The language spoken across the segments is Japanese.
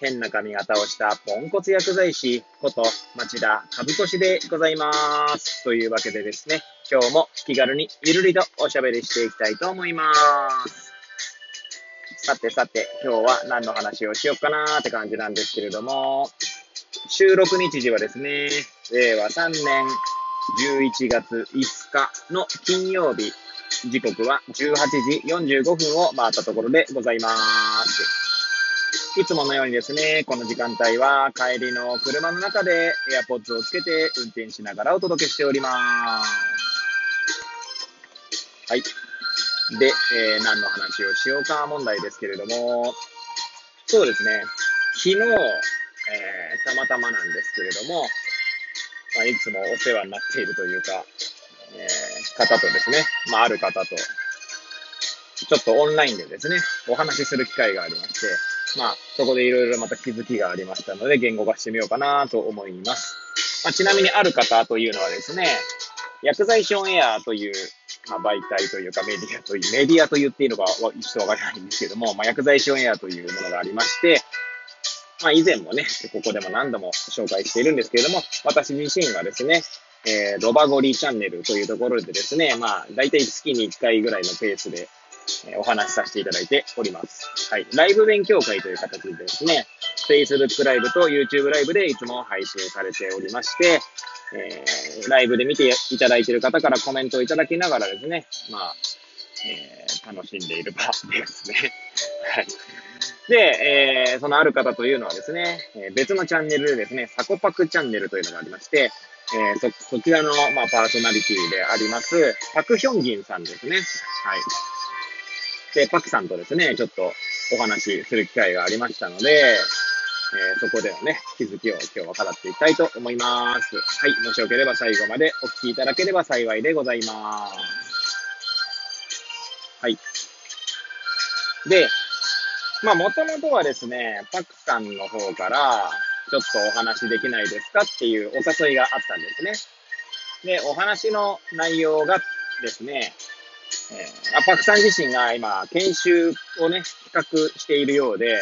変な髪型をしたポンコツ薬剤師こと町田和俊でございます。というわけでですね、今日も気軽にゆるりとおしゃべりしていきたいと思います。さてさて、今日は何の話をしようかなーって感じなんですけれども、収録日時はですね、令和3年11月5日の金曜日、時刻は18時45分を回ったところでございます。いつものようにですね、この時間帯は帰りの車の中で AirPods をつけて運転しながらお届けしております。はい。で、えー、何の話をしようか問題ですけれども、そうですね、昨日、えー、たまたまなんですけれども、まあ、いつもお世話になっているというか、えー、方とですね、まあ、ある方と、ちょっとオンラインでですね、お話しする機会がありまして、まあ、そこでいろいろまた気づきがありましたので、言語化してみようかなと思います。まあ、ちなみにある方というのはですね、薬剤師オンエアという、まあ、媒体というかメディアという、メディアと言っていいのか一緒わからないんですけども、まあ、薬剤師オンエアというものがありまして、まあ、以前もね、ここでも何度も紹介しているんですけれども、私自身はですね、えー、ロバゴリチャンネルというところでですね、まあ、大体月に1回ぐらいのペースで、えお話しさせていただいております。はい。ライブ勉強会という形でですね、Facebook ライブと YouTube ライブでいつも配信されておりまして、えー、ライブで見ていただいている方からコメントをいただきながらですね、まあ、えー、楽しんでいる場ですね。はい。で、えー、そのある方というのはですね、え別のチャンネルでですね、サコパクチャンネルというのがありまして、え、そ、そちらの、まあ、パーソナリティであります、パクヒョンギンさんですね。はい。で、パクさんとですね、ちょっとお話しする機会がありましたので、えー、そこでのね、気づきを今日は語っていきたいと思います。はい。もしよければ最後までお聞きいただければ幸いでございます。はい。で、まあ、もともとはですね、パクさんの方から、ちょっとお話できないですかっていうお誘いがあったんですね。で、お話の内容がですね、えー、パクさん自身が今、研修をね、企画しているようで、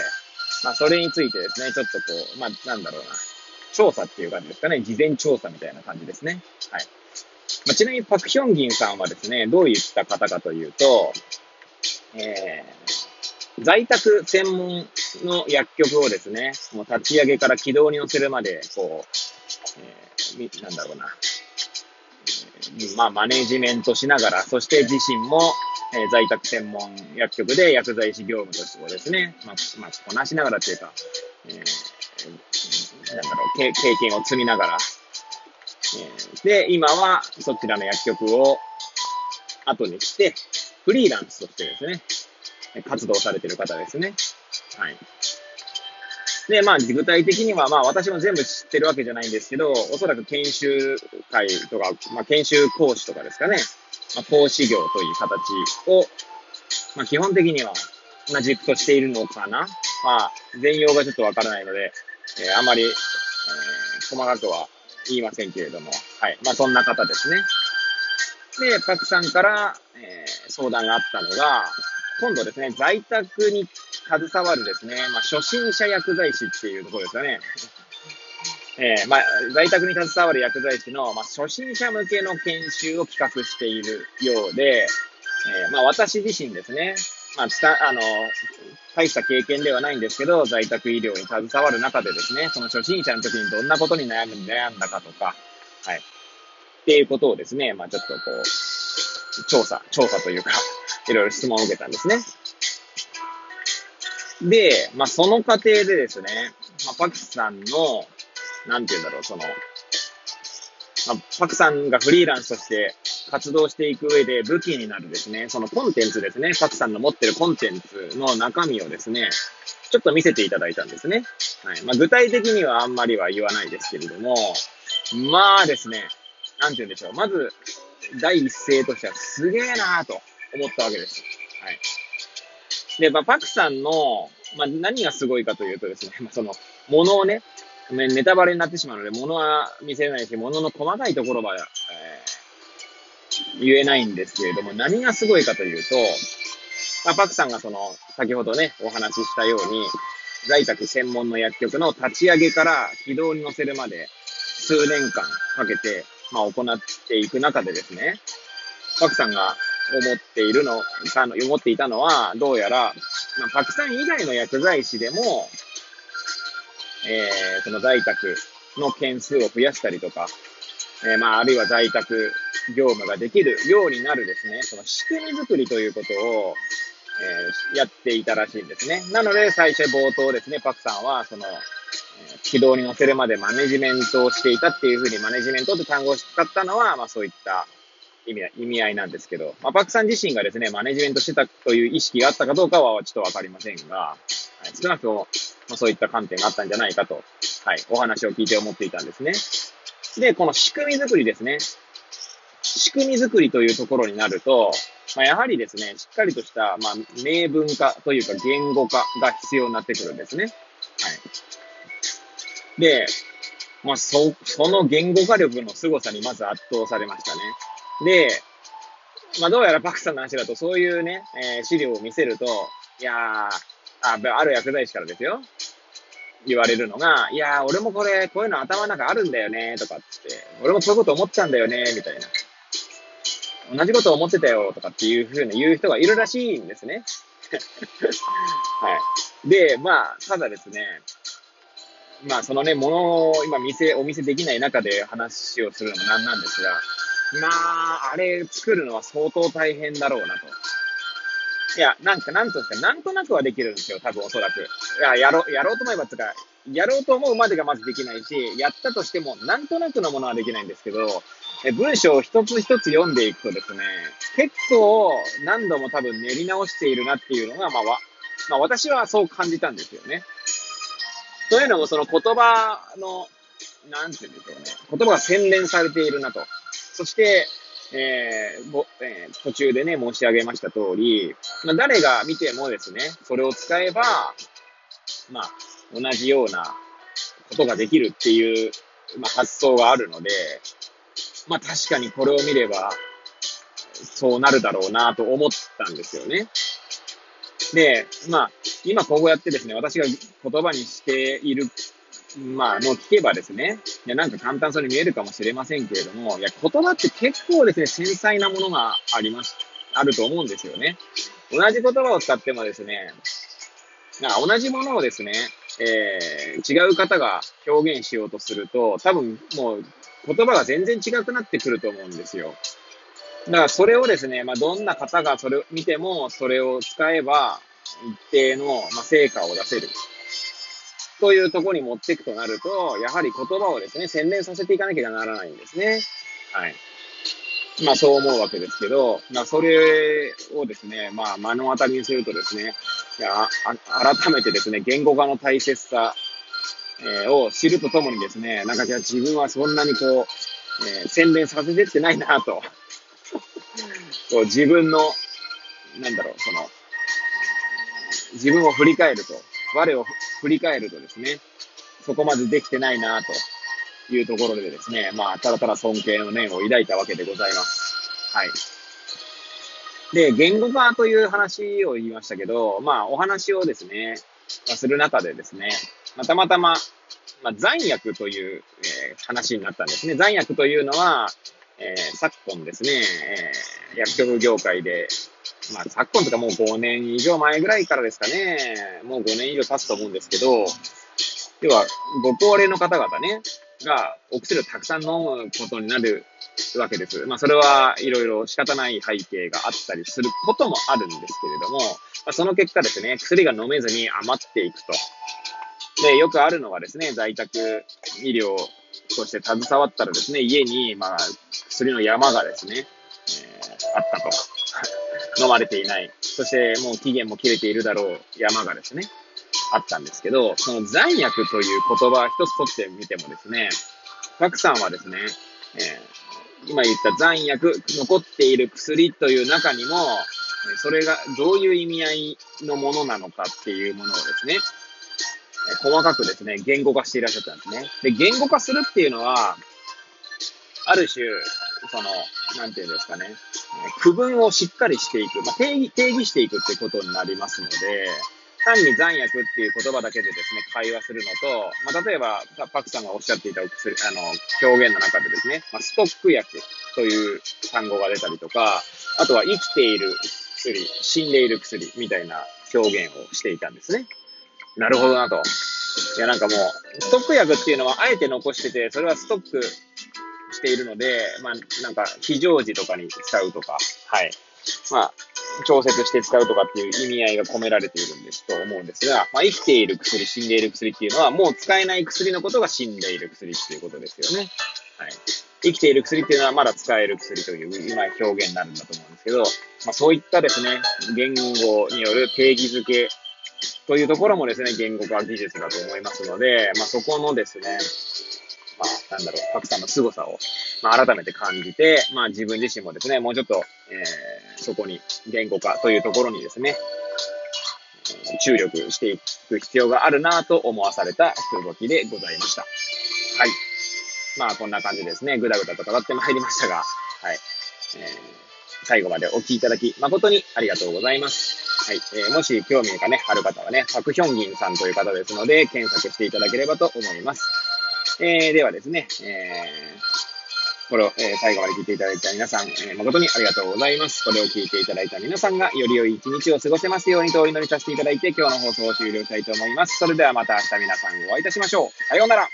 まあ、それについてですね、ちょっとこう、まあ、なんだろうな、調査っていう感じですかね、事前調査みたいな感じですね。はい。まあ、ちなみにパクヒョンギンさんはですね、どういった方かというと、えー、在宅専門の薬局をですね、もう立ち上げから軌道に乗せるまで、こう、えー、なんだろうな、まあ、マネジメントしながら、そして自身も、えー、在宅専門薬局で薬剤師業務としてですね、まあ、まあ、こなしながらというか、えー、なんだろう経、経験を積みながら、えー、で、今はそちらの薬局を後にして、フリーランスとしてですね、活動されてる方ですね。はい。で、まあ、具体的には、まあ、私も全部知ってるわけじゃないんですけど、おそらく研修会とか、まあ、研修講師とかですかね、まあ、講師業という形を、まあ、基本的には、まあ、軸としているのかな。まあ、全容がちょっとわからないので、えー、あまり、えー、細かくは言いませんけれども、はい。まあ、そんな方ですね。で、パクさんから、えー、相談があったのが、今度ですね、在宅に携わるですね、まあ、初心者薬剤師っていうところですよね。えー、まあ、在宅に携わる薬剤師の、まあ、初心者向けの研修を企画しているようで、えー、まあ、私自身ですね、まあ、た、あの、大した経験ではないんですけど、在宅医療に携わる中でですね、その初心者の時にどんなことに悩む、悩んだかとか、はい。っていうことをですね、まあ、ちょっとこう、調査、調査というか、いろいろ質問を受けたんですね。で、まあ、その過程でですね、まあ、パクさんの、なんて言うんだろう、その、まあ、パクさんがフリーランスとして活動していく上で武器になるですね、そのコンテンツですね、パクさんの持ってるコンテンツの中身をですね、ちょっと見せていただいたんですね。はい。まあ、具体的にはあんまりは言わないですけれども、まあですね、なんて言うんでしょう。まず、第一声としてはすげえなーと思ったわけです。はい。で、まあ、パクさんの、まあ、何がすごいかというとですね、まあ、その、ものをね、ネタバレになってしまうので、ものは見せないし、ものの細かいところは、えー、言えないんですけれども、何がすごいかというと、まあ、パクさんがその、先ほどね、お話ししたように、在宅専門の薬局の立ち上げから起動に乗せるまで、数年間かけて、まあ、行っていく中でですね、パクさんが思っているの、思っていたのは、どうやら、まあ、パクさん以外の薬剤師でも、えー、その在宅の件数を増やしたりとか、えー、まあ、あるいは在宅業務ができるようになるですね、その仕組み作りということを、えー、やっていたらしいんですね。なので、最初冒頭ですね、パクさんは、その、え、軌道に乗せるまでマネジメントをしていたっていうふうに、マネジメントって単語を使ったのは、まあそういった意味意味合いなんですけど、まあ、パクさん自身がですね、マネジメントしてたという意識があったかどうかはちょっとわかりませんが、はい、少なくとも、まあ、そういった観点があったんじゃないかと、はい、お話を聞いて思っていたんですね。で、この仕組み作りですね。仕組み作りというところになると、まあ、やはりですね、しっかりとした、まあ、明文化というか言語化が必要になってくるんですね。はい。で、まあ、そ、その言語化力の凄さにまず圧倒されましたね。で、まあ、どうやらパクさんの話だと、そういうね、えー、資料を見せると、いやー、あ、ある薬剤師からですよ。言われるのが、いやー、俺もこれ、こういうの頭の中あるんだよね、とかって、俺もそういうこと思ったんだよね、みたいな。同じこと思ってたよ、とかっていうふうに言う人がいるらしいんですね。はい。で、まあ、ただですね、まあ、そのね、ものを今見せ、お見せできない中で話をするのもなんなんですが、まあ、あれ作るのは相当大変だろうなと。いや、なんか、なんとですか、なんとなくはできるんですよ、多分おそらく。いや、やろう、やろうと思えばつか、やろうと思うまでがまずできないし、やったとしても、なんとなくのものはできないんですけど、え文章を一つ一つ読んでいくとですね、結構何度も多分練り直しているなっていうのが、まあ、まあ、私はそう感じたんですよね。というのも、その言葉の、なんていうんでしょうね。言葉が洗練されているなと。そして、えーぼえー、途中でね、申し上げました通り、まあ、誰が見てもですね、それを使えば、まあ、同じようなことができるっていう、まあ、発想があるので、まあ確かにこれを見れば、そうなるだろうなと思ったんですよね。で、まあ、今こうやってですね、私が言葉にしているまあ、の聞けばですね、いや、なんか簡単そうに見えるかもしれませんけれども、いや、言葉って結構ですね、繊細なものがあります、あると思うんですよね。同じ言葉を使ってもですね、な同じものをですね、えー、違う方が表現しようとすると、多分もう言葉が全然違くなってくると思うんですよ。だからそれをですね、まあ、どんな方がそれを見ても、それを使えば、一定の、まあ、成果を出せる。というところに持っていくとなると、やはり言葉をですね、洗練させていかなきゃならないんですね。はい。まあそう思うわけですけど、まあそれをですね、まあ目の当たりにするとですね、いや改めてですね、言語化の大切さ、えー、を知るとともにですね、なんかじゃあ自分はそんなにこう、えー、洗練させてってないなと。こう自分の、なんだろう、その、自分を振り返ると、我を振り返るとですね、そこまでできてないなというところでですね、まあ、ただただ尊敬の念を抱いたわけでございます。はい。で、言語化という話を言いましたけど、まあ、お話をですね、する中でですね、まあ、たまたま、まあ、残薬という、えー、話になったんですね。残薬というのは、えー、昨今ですね、えー、薬局業界でまあ、昨今とかもう5年以上前ぐらいからですかね、もう5年以上経つと思うんですけど、要は、ご高齢の方々ね、がお薬をたくさん飲むことになるわけです。まあ、それはいろいろ仕方ない背景があったりすることもあるんですけれども、まあ、その結果ですね、薬が飲めずに余っていくと。で、よくあるのはですね、在宅医療として携わったらですね、家に、まあ、薬の山がですね、えー、あったと。飲まれていない。そしてもう期限も切れているだろう山がですね、あったんですけど、その残薬という言葉一つ取ってみてもですね、パクさんはですね、えー、今言った残薬、残っている薬という中にも、それがどういう意味合いのものなのかっていうものをですね、細かくですね、言語化していらっしゃったんですね。で、言語化するっていうのは、ある種、その、なんていうんですかね、区分をしっかりしていく、まあ、定義、定義していくってことになりますので、単に残薬っていう言葉だけでですね、会話するのと、まあ、例えば、パクさんがおっしゃっていたお薬、あの、表現の中でですね、まあ、ストック薬という単語が出たりとか、あとは生きている薬、死んでいる薬みたいな表現をしていたんですね。なるほどなと。いや、なんかもう、ストック薬っていうのはあえて残してて、それはストックしているので、まあ、なんか、非常時とかに使うとか、はい。まあ、調節して使うとかっていう意味合いが込められているんですと思うんですが、まあ、生きている薬、死んでいる薬っていうのは、もう使えない薬のことが死んでいる薬っていうことですよね。はい。生きている薬っていうのはまだ使える薬という今表現になるんだと思うんですけど、まあ、そういったですね、言語による定義づけというところもですね、言語化技術だと思いますので、まあ、そこのですね、なんだろう、パクさんの凄さを、まあ、改めて感じて、まあ、自分自身もですね、もうちょっと、えー、そこに言語化というところにですね、注力していく必要があるなと思わされた動きでございました。はい。まあ、こんな感じですね。ぐだぐだと語ってまいりましたが、はい。えー、最後までお聴きいただき、誠にありがとうございます。はい。えー、もし興味がね、ある方はね、パクヒョンギンさんという方ですので、検索していただければと思います。えー、ではですね、えー、これを、えー、最後まで聞いていただいた皆さん、えー、誠にありがとうございます。これを聞いていただいた皆さんがより良い一日を過ごせますようにとお祈りさせていただいて、今日の放送を終了したいと思います。それではまた明日皆さんお会いいたしましょう。さようなら。